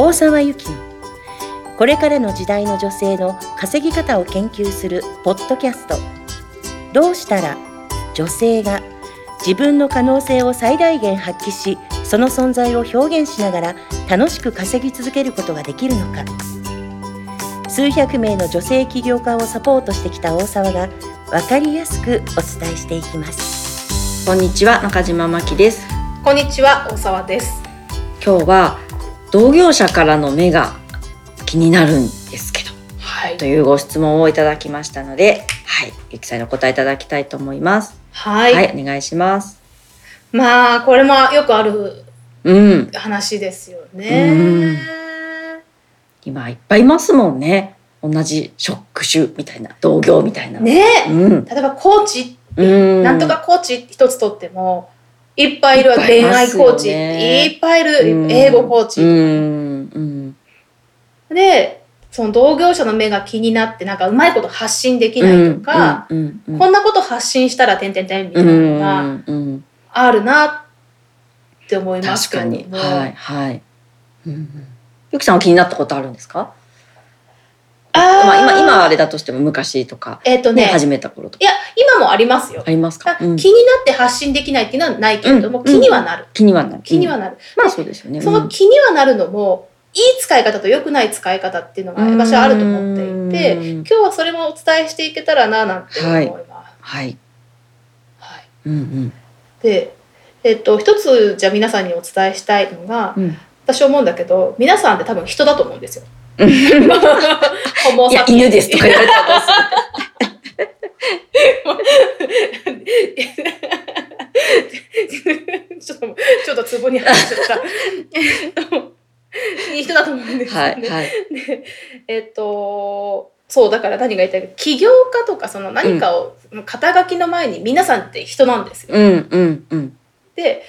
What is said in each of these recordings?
大沢由紀のこれからの時代の女性の稼ぎ方を研究するポッドキャスト。どうしたら女性が自分の可能性を最大限発揮しその存在を表現しながら楽しく稼ぎ続けることができるのか。数百名の女性起業家をサポートしてきた大沢が分かりやすくお伝えしていきます。こんにちは中島真希です。こんにちは大沢です。今日は同業者からの目が気になるんですけど。はい。というご質問をいただきましたのではい。ゆきさんにお答えいただきたいと思います。はい、はい、お願いします。まあこれもよくあるうん。話ですようん。ね今いっぱいいますもんね。同じ職種みたいな同業みたいな。ね。うん。例えばコーチ、うん。なんとかコーチ一つとってもいっぱいいるわ。恋愛コーチ。いっぱいいる、うん。英語コーチ、でその同業者の目が気になってなんかうまいこと発信できないとか、こんなこと発信したらてんてんてんみたいなのがあるなって思います確けどもかに。はいはい、うんうん、ゆきさんは気になったことあるんですか？まあ、今今はあれだとしても昔とか、ねえっ、とね。始めた頃とか。いや今もありますよ。ありますか、あうん。気になって発信できないっていうのはないけれども、うん気にはなる、気にはなる。気にはなる、まあそうですよね。その気にはなるのもいい使い方と良くない使い方っていうのがうん。私はあると思っていてうん今日はそれもお伝えしていけたらななんて思います。はい、はい。うんうん。で、えっと、一つじゃあ皆さんにお伝えしたいのがうん、私思うんだけど皆さんって多分人だと思うんですよ。いや犬ですとか言われたらどうするちょっとちょっとツボに入っちゃった。えっといい人だと思うんですよね。はいはいでえっとそうだから何が言いたいか起業家とかその何かを、肩書きの前に皆さんって人なんですよ。うんうんうんで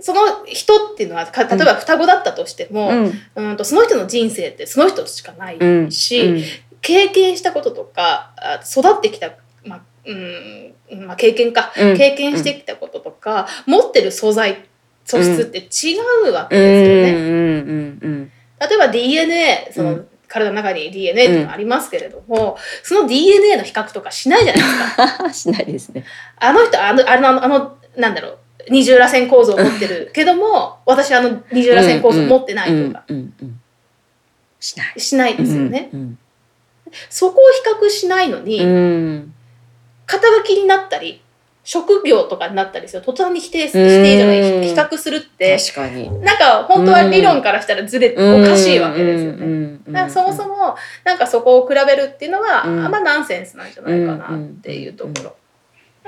その人っていうのはか例えば双子だったとしても、うん。うん、とその人の人生ってその人しかないうん。し、うん。経験したこととかあ育ってきた、まあうんまあ、経験か、うん。経験してきたこととか、持ってる素材素質って違うわけうんですよね。うん。うん。例えば DNA その、うん。体の中に DNA っていうのがありますけれども、その DNA の比較とかしないじゃないですか。う んしないですね。あの人あのあのあのなんだろう二重らせん構造を持ってるけども私あの二重らせん構造を持ってないとか。うんうんうんしないしないですよね。うんそこを比較しないのに、うん。肩書きになったり職業とかになったりすると途端に否定す否定じゃないうん。比較するって確かに。なんか本当は理論からしたらずれ、おかしいわけですよね。ねだからそもそもなんかそこを比べるっていうのは、うん。あんまナンセンスなんじゃないかなっていうところ。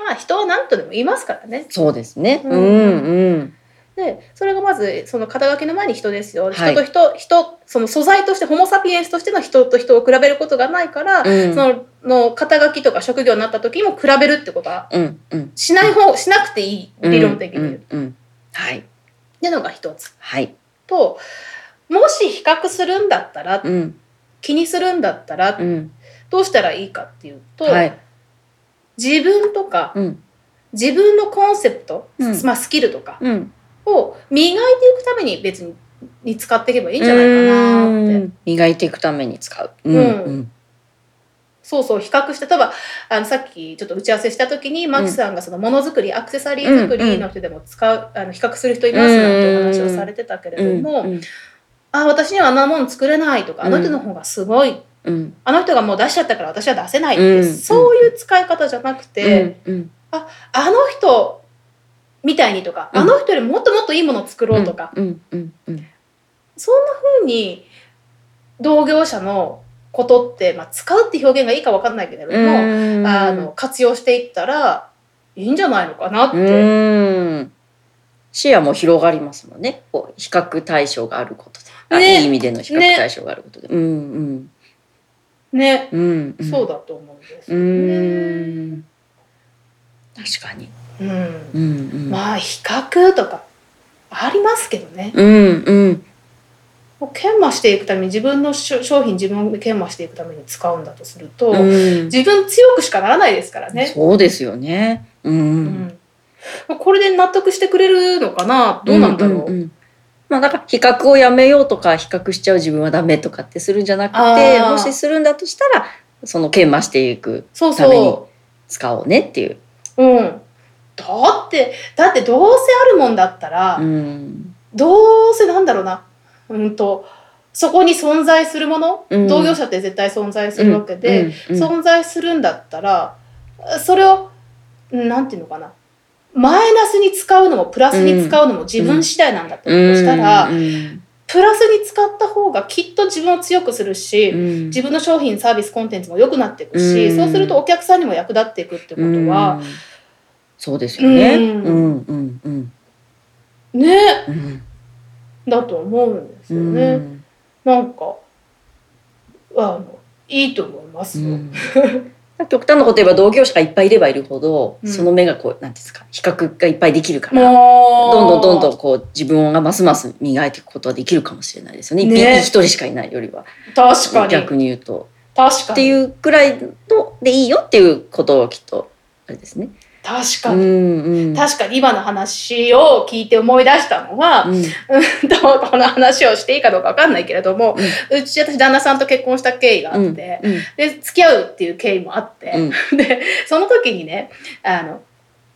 まあ人は何とでも言いますからね。そうですね。ううんんうん。でそれがまずその肩書きの前に人ですよ。はい人と人人その素材としてホモ・サピエンスとしての人と人を比べることがないから、うんそのの肩書きとか職業になった時にも比べるってことはうんうん。しない方しなくていい理論的に言う。っうんうん。はいていうのが一つはい。ともし比較するんだったら、うん気にするんだったら、うん。どうしたらいいかっていうと、はい。自分とかうん。自分のコンセプト、うん。まあ、スキルとかうん。を磨いていくために別にに使っていけばいいんじゃないかなって。うん。磨いていくために使う。うん。うん。そうそう比較して例えばあのさっきちょっと打ち合わせした時にマキさんがそのものづくりアクセサリー作りの人でも使う、あの比較する人いますなんてお話をされてたけれども、うんあ私にはあんなもの作れないとか、あの人の方がすごいうん。あの人がもう出しちゃったから私は出せないって、うん。そういう使い方じゃなくて、うん。あの人みたいにとか、うん。あの人よりもっともっといいものを作ろうとか、そんな風に同業者のことって、まあ、使うって表現がいいか分かんないけれども、うん。あの活用していったらいいんじゃないのかなって。うん。視野も広がりますもんね。こう比較対象があることで、あね。いい意味での比較対象があることで。うん。ね、うんうんうん。そうだと思うんですうよんね。確かに。うんうんうん。まあ比較とかありますけどね。うんうん研磨していくために自分の商商品自分で研磨していくために使うんだとすると、うん。自分強くしかならないですからね。そうですよね。うん。うんこれで納得してくれるのかな？どうなんだろう？んんんまあ、だから比較をやめようとか比較しちゃう自分はダメとかってするんじゃなくてもしするんだとしたらその研磨していくそうためにそ使おうねっていう。う。うん。だって、だってどうせあるもんだったら、うんどうせなんだろうな。うんと、そこに存在するもの、うん同業者って絶対存在するわけで、うんうん存在するんだったら、それを、なんていうのかな。マイナスに使うのもプラスに使うのも自分次第なんだってことしたら、うん。プラスに使った方がきっと自分を強くするし、うん。自分の商品サービスコンテンツも良くなっていくし、うん。そうするとお客さんにも役立っていくってことはうん、そうですよね。うん。うんうんうん。ね。うん。だと思うんですうよね。ん。なんかあのいいと思いますよ。うん 極端なこと言えば同業者がいっぱいいればいるほど、うん。その目がこうなんていうんですか比較がいっぱいできるから。どんどんどんどんこう自分がますます磨いていくことはできるかもしれないですよね。ね。一人しかいないよりは。確かに。逆に言うと。確かに。っていうくらいのでいいよっていうことをきっとあれですね。確かに、うんうん。確かに今の話を聞いて思い出したのは、うん。この話をしていいかどうかわかんないけれども、うち私旦那さんと結婚した経緯があって、うん。で付き合うっていう経緯もあって、うん。でその時にねあの、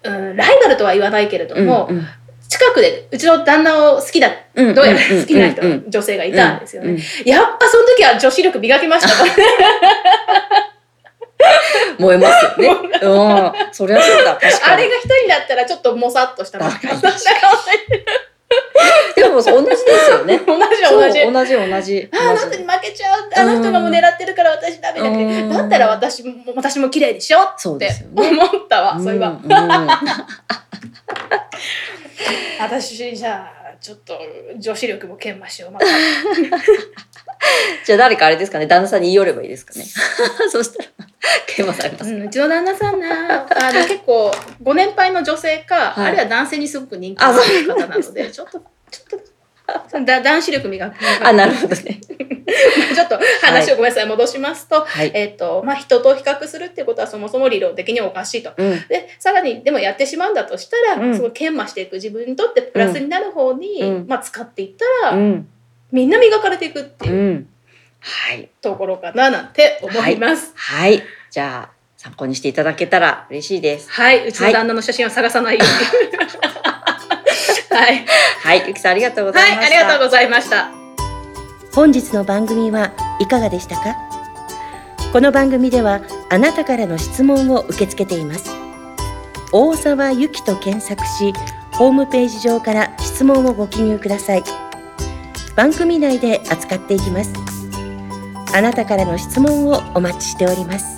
うん、ライバルとは言わないけれども、うん近くでうちの旦那を好きだうんどうやら 好きな人、うんうん女性がいたんですよね、うんやっぱその時は女子力磨きました 燃えますよね。うん、そりゃそうだ。確かに。あれが一人だったらちょっともさっとしたででも同じですよね。同じ同じ同じ同じ。ああの人に負けちゃうあの人がもう狙ってるから私ダメだけうんどだったら私も私も綺麗にしようって。思ったわそういえば、私じゃあちょっと女子力も研磨しようまたじゃあ誰かあれですかね、旦那さんに言い寄ればいいですかね。そしたら、研磨されます。うんうちの旦那さんなあの結構ご年配の女性か、はいあるいは男性にすごく人気のある方なので ちょっとちょっとだ男子力磨くあ、なるほどね。ちょっと話をごめんなさい戻しますと、はい。えっとまあ、人と比較するってことはそもそも理論的におかしいと。うん。で、でさらにでもやってしまうんだとしたら、うんすごい研磨していく自分にとってプラスになる方に、うんまあ、使っていったら、うん。みんな磨かれていくってう。いうんはい。ところかななんて思います。はい。じゃあ、参考にしていただけたら嬉しいです。はい、うちの旦那の写真を探さないように。はい、はい。ゆきさんありがとうございまはい、した。ありがとうございました。本日の番組はいかがでしたか？この番組ではあなたからの質問を受け付けています大沢ゆきと検索しホームページ上から質問をご記入ください番組内で扱っていきますあなたからの質問をお待ちしております。